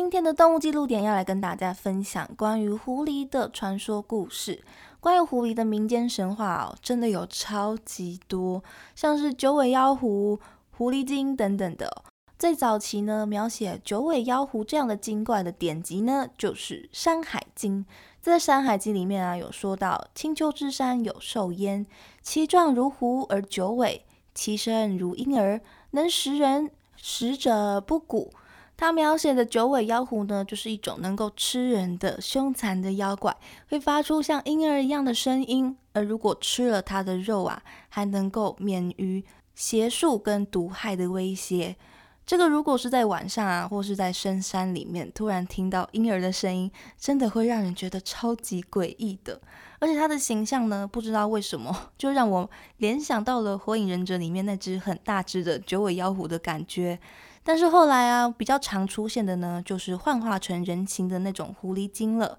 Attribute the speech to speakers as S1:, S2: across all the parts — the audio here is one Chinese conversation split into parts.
S1: 今天的动物记录点要来跟大家分享关于狐狸的传说故事。关于狐狸的民间神话哦，真的有超级多，像是九尾妖狐。狐狸精等等的，最早期呢，描写九尾妖狐这样的精怪的典籍呢，就是《山海经》。在《山海经》里面啊，有说到青丘之山有兽焉，其状如狐而九尾，其身如婴儿，能食人，食者不蛊。他描写的九尾妖狐呢，就是一种能够吃人的凶残的妖怪，会发出像婴儿一样的声音，而如果吃了它的肉啊，还能够免于。邪术跟毒害的威胁，这个如果是在晚上啊，或是在深山里面，突然听到婴儿的声音，真的会让人觉得超级诡异的。而且它的形象呢，不知道为什么就让我联想到了《火影忍者》里面那只很大只的九尾妖狐的感觉。但是后来啊，比较常出现的呢，就是幻化成人形的那种狐狸精了。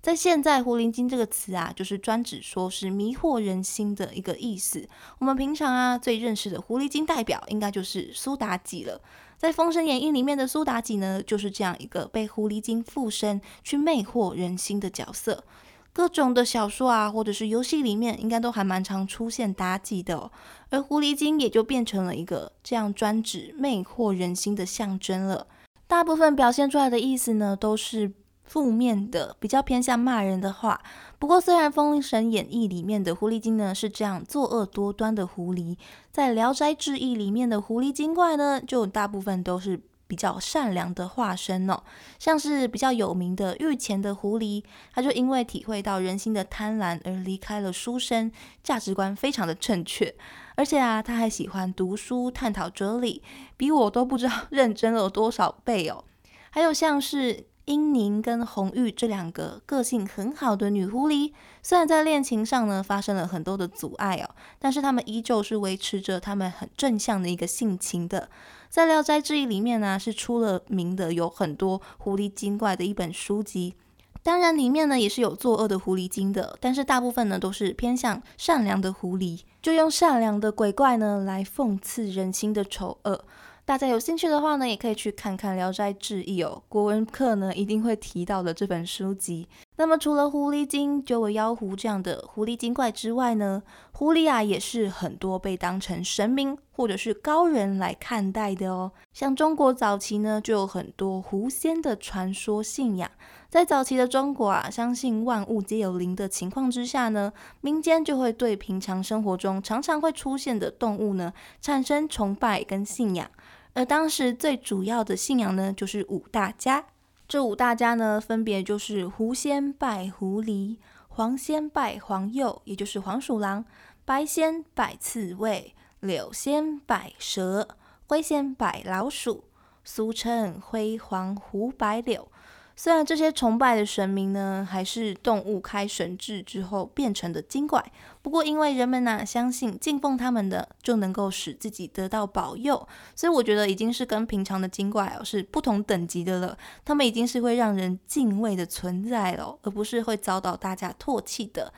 S1: 在现在，狐狸精这个词啊，就是专指说是迷惑人心的一个意思。我们平常啊最认识的狐狸精代表，应该就是苏妲己了。在《封神演义》里面的苏妲己呢，就是这样一个被狐狸精附身去魅惑人心的角色。各种的小说啊，或者是游戏里面，应该都还蛮常出现妲己的。而狐狸精也就变成了一个这样专指魅惑人心的象征了。大部分表现出来的意思呢，都是。负面的比较偏向骂人的话，不过虽然《封神演义》里面的狐狸精呢是这样作恶多端的狐狸，在《聊斋志异》里面的狐狸精怪呢，就大部分都是比较善良的化身哦。像是比较有名的御前的狐狸，他就因为体会到人心的贪婪而离开了书生，价值观非常的正确，而且啊，他还喜欢读书探讨哲理，比我都不知道认真了多少倍哦。还有像是。英宁跟红玉这两个个性很好的女狐狸，虽然在恋情上呢发生了很多的阻碍哦，但是她们依旧是维持着她们很正向的一个性情的。在《聊斋志异》里面呢，是出了名的有很多狐狸精怪的一本书籍。当然里面呢也是有作恶的狐狸精的，但是大部分呢都是偏向善良的狐狸，就用善良的鬼怪呢来讽刺人心的丑恶。大家有兴趣的话呢，也可以去看看《聊斋志异》哦，国文课呢一定会提到的这本书籍。那么除了狐狸精、九尾妖狐这样的狐狸精怪之外呢，狐狸啊也是很多被当成神明或者是高人来看待的哦。像中国早期呢，就有很多狐仙的传说信仰。在早期的中国啊，相信万物皆有灵的情况之下呢，民间就会对平常生活中常常会出现的动物呢产生崇拜跟信仰。而当时最主要的信仰呢，就是五大家。这五大家呢，分别就是狐仙拜狐狸，黄仙拜黄鼬，也就是黄鼠狼；白仙拜刺猬，柳仙拜蛇，灰仙拜老鼠，俗称灰黄狐白柳。虽然这些崇拜的神明呢，还是动物开神智之后变成的精怪，不过因为人们呐相信敬奉他们的就能够使自己得到保佑，所以我觉得已经是跟平常的精怪哦是不同等级的了。他们已经是会让人敬畏的存在了，而不是会遭到大家唾弃的。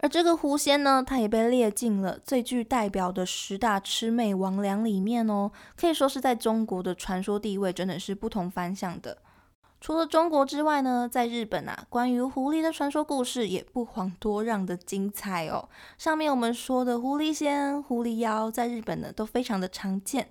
S1: 而这个狐仙呢，它也被列进了最具代表的十大魑魅魍魉里面哦，可以说是在中国的传说地位真的是不同凡响的。除了中国之外呢，在日本啊，关于狐狸的传说故事也不遑多让的精彩哦。上面我们说的狐狸仙、狐狸妖，在日本呢都非常的常见。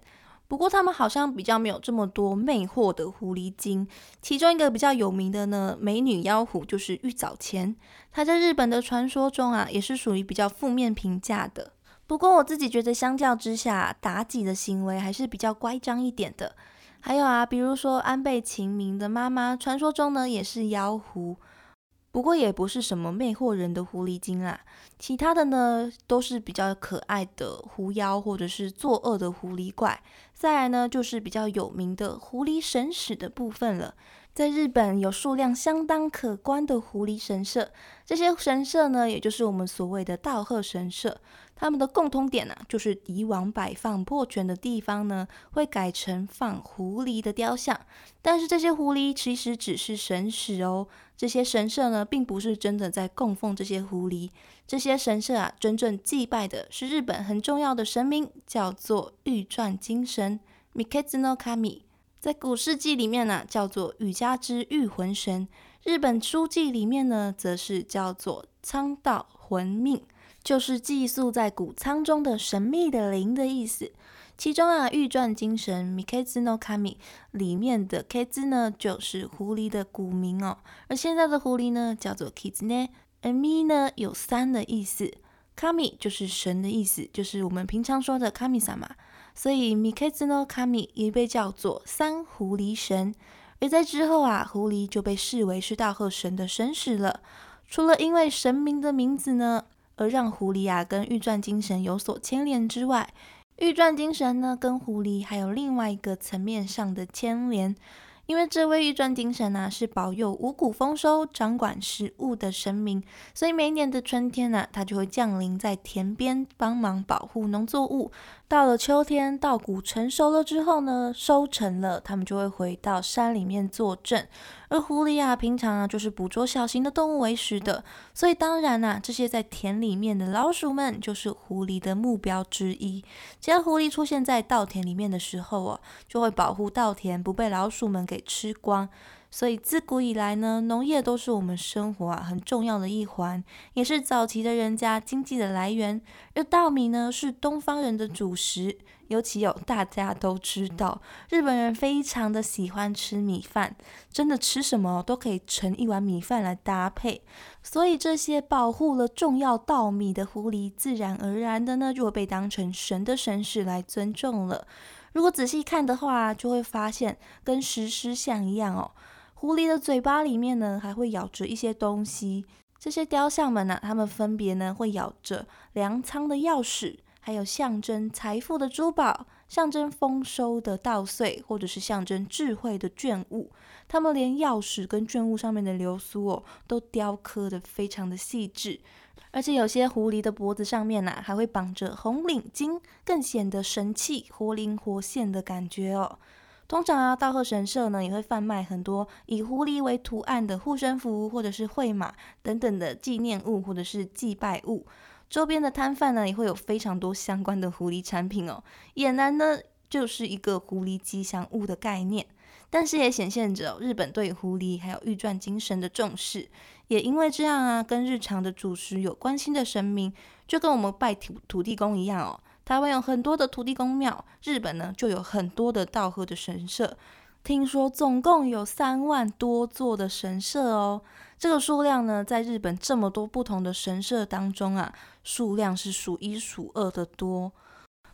S1: 不过他们好像比较没有这么多魅惑的狐狸精。其中一个比较有名的呢，美女妖狐就是玉藻前，她在日本的传说中啊，也是属于比较负面评价的。不过我自己觉得，相较之下，妲己的行为还是比较乖张一点的。还有啊，比如说安倍晴明的妈妈，传说中呢也是妖狐，不过也不是什么魅惑人的狐狸精啦。其他的呢都是比较可爱的狐妖，或者是作恶的狐狸怪。再来呢就是比较有名的狐狸神使的部分了。在日本有数量相当可观的狐狸神社，这些神社呢，也就是我们所谓的道贺神社。他们的共通点呢，就是以往摆放破拳的地方呢，会改成放狐狸的雕像。但是这些狐狸其实只是神使哦，这些神社呢，并不是真的在供奉这些狐狸。这些神社啊，真正祭拜的是日本很重要的神明，叫做玉传精神 （Mikazuno Kami）。在古世纪里面呢，叫做羽家之御魂神；日本书记里面呢，则是叫做苍道魂命，就是寄宿在谷仓中的神秘的灵的意思。其中啊，玉传精神 Mikazuno Kami 里面的 K 字呢，就是狐狸的古名哦。而现在的狐狸呢，叫做 Kizne，而 Mi 呢，有三的意思，Kami 就是神的意思，就是我们平常说的 Kami 萨玛。所以，Mikazuno Kami 也被叫做三狐狸神。而在之后啊，狐狸就被视为是大贺神的神使了。除了因为神明的名字呢，而让狐狸啊跟玉钻精神有所牵连之外，玉钻精神呢跟狐狸还有另外一个层面上的牵连。因为这位玉钻精神呢，是保佑五谷丰收、掌管食物的神明，所以每年的春天呢，它就会降临在田边，帮忙保护农作物。到了秋天，稻谷成熟了之后呢，收成了，他们就会回到山里面坐镇。而狐狸啊，平常啊就是捕捉小型的动物为食的，所以当然呐，这些在田里面的老鼠们就是狐狸的目标之一。只要狐狸出现在稻田里面的时候哦，就会保护稻田不被老鼠们给吃光。所以自古以来呢，农业都是我们生活啊很重要的一环，也是早期的人家经济的来源。而稻米呢，是东方人的主食，尤其有大家都知道，日本人非常的喜欢吃米饭，真的吃什么都可以盛一碗米饭来搭配。所以这些保护了重要稻米的狐狸，自然而然的呢，就会被当成神的神使来尊重了。如果仔细看的话，就会发现跟石狮像一样哦。狐狸的嘴巴里面呢，还会咬着一些东西。这些雕像们呢，它们分别呢会咬着粮仓的钥匙，还有象征财富的珠宝，象征丰收的稻穗，或者是象征智慧的卷物。它们连钥匙跟卷物上面的流苏哦，都雕刻的非常的细致。而且有些狐狸的脖子上面呢，还会绑着红领巾，更显得神气、活灵活现的感觉哦。通常啊，道贺神社呢也会贩卖很多以狐狸为图案的护身符，或者是绘马等等的纪念物，或者是祭拜物。周边的摊贩呢也会有非常多相关的狐狸产品哦。俨然呢就是一个狐狸吉祥物的概念，但是也显现着日本对狐狸还有玉传精神的重视。也因为这样啊，跟日常的主食有关心的神明，就跟我们拜土土地公一样哦。台湾有很多的土地公庙，日本呢就有很多的道贺的神社。听说总共有三万多座的神社哦，这个数量呢，在日本这么多不同的神社当中啊，数量是数一数二的多。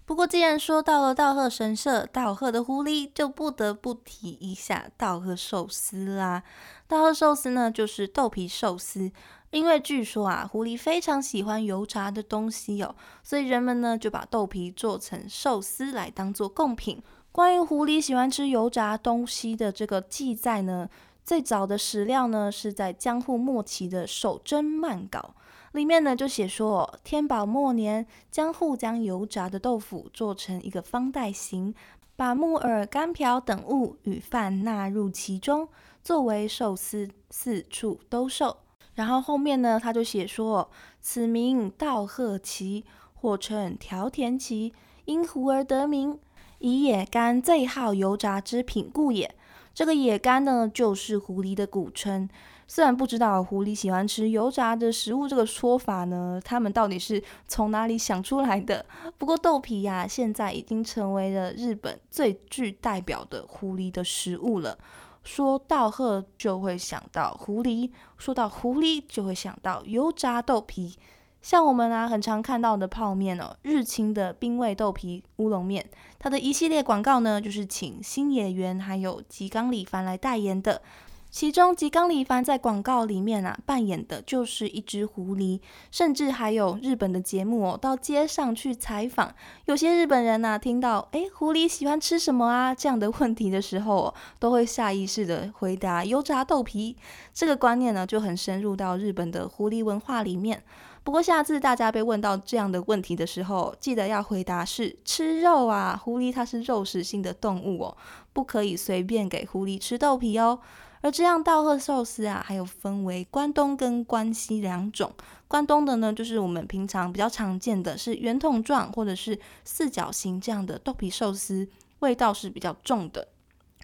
S1: 不过，既然说到了道贺神社，道贺的狐狸，就不得不提一下道贺寿司啦。道贺寿司呢，就是豆皮寿司。因为据说啊，狐狸非常喜欢油炸的东西哦，所以人们呢就把豆皮做成寿司来当做贡品。关于狐狸喜欢吃油炸东西的这个记载呢，最早的史料呢是在江户末期的守贞漫稿里面呢就写说，天宝末年，江户将油炸的豆腐做成一个方袋形，把木耳、干瓢等物与饭纳入其中，作为寿司，四处兜售。然后后面呢，他就写说：“此名道贺旗，或称条田旗，因狐而得名，以野干最好油炸之品故也。”这个野干呢，就是狐狸的古称。虽然不知道狐狸喜欢吃油炸的食物这个说法呢，他们到底是从哪里想出来的？不过豆皮呀，现在已经成为了日本最具代表的狐狸的食物了。说到鹤就会想到狐狸，说到狐狸就会想到油炸豆皮。像我们啊，很常看到的泡面哦，日清的冰味豆皮乌龙面，它的一系列广告呢，就是请新演员还有吉冈里帆来代言的。其中吉冈里帆在广告里面啊扮演的就是一只狐狸，甚至还有日本的节目哦，到街上去采访，有些日本人呐听到诶狐狸喜欢吃什么啊这样的问题的时候，都会下意识的回答油炸豆皮。这个观念呢就很深入到日本的狐狸文化里面。不过下次大家被问到这样的问题的时候，记得要回答是吃肉啊，狐狸它是肉食性的动物哦，不可以随便给狐狸吃豆皮哦。而这样稻荷寿司啊，还有分为关东跟关西两种。关东的呢，就是我们平常比较常见的是圆筒状或者是四角形这样的豆皮寿司，味道是比较重的。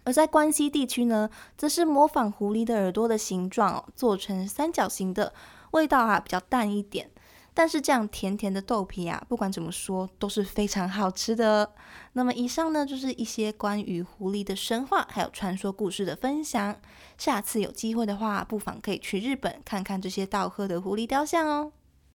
S1: 而在关西地区呢，则是模仿狐狸的耳朵的形状，做成三角形的，味道啊比较淡一点。但是这样甜甜的豆皮啊，不管怎么说都是非常好吃的。那么以上呢，就是一些关于狐狸的神话还有传说故事的分享。下次有机会的话，不妨可以去日本看看这些道贺的狐狸雕像哦。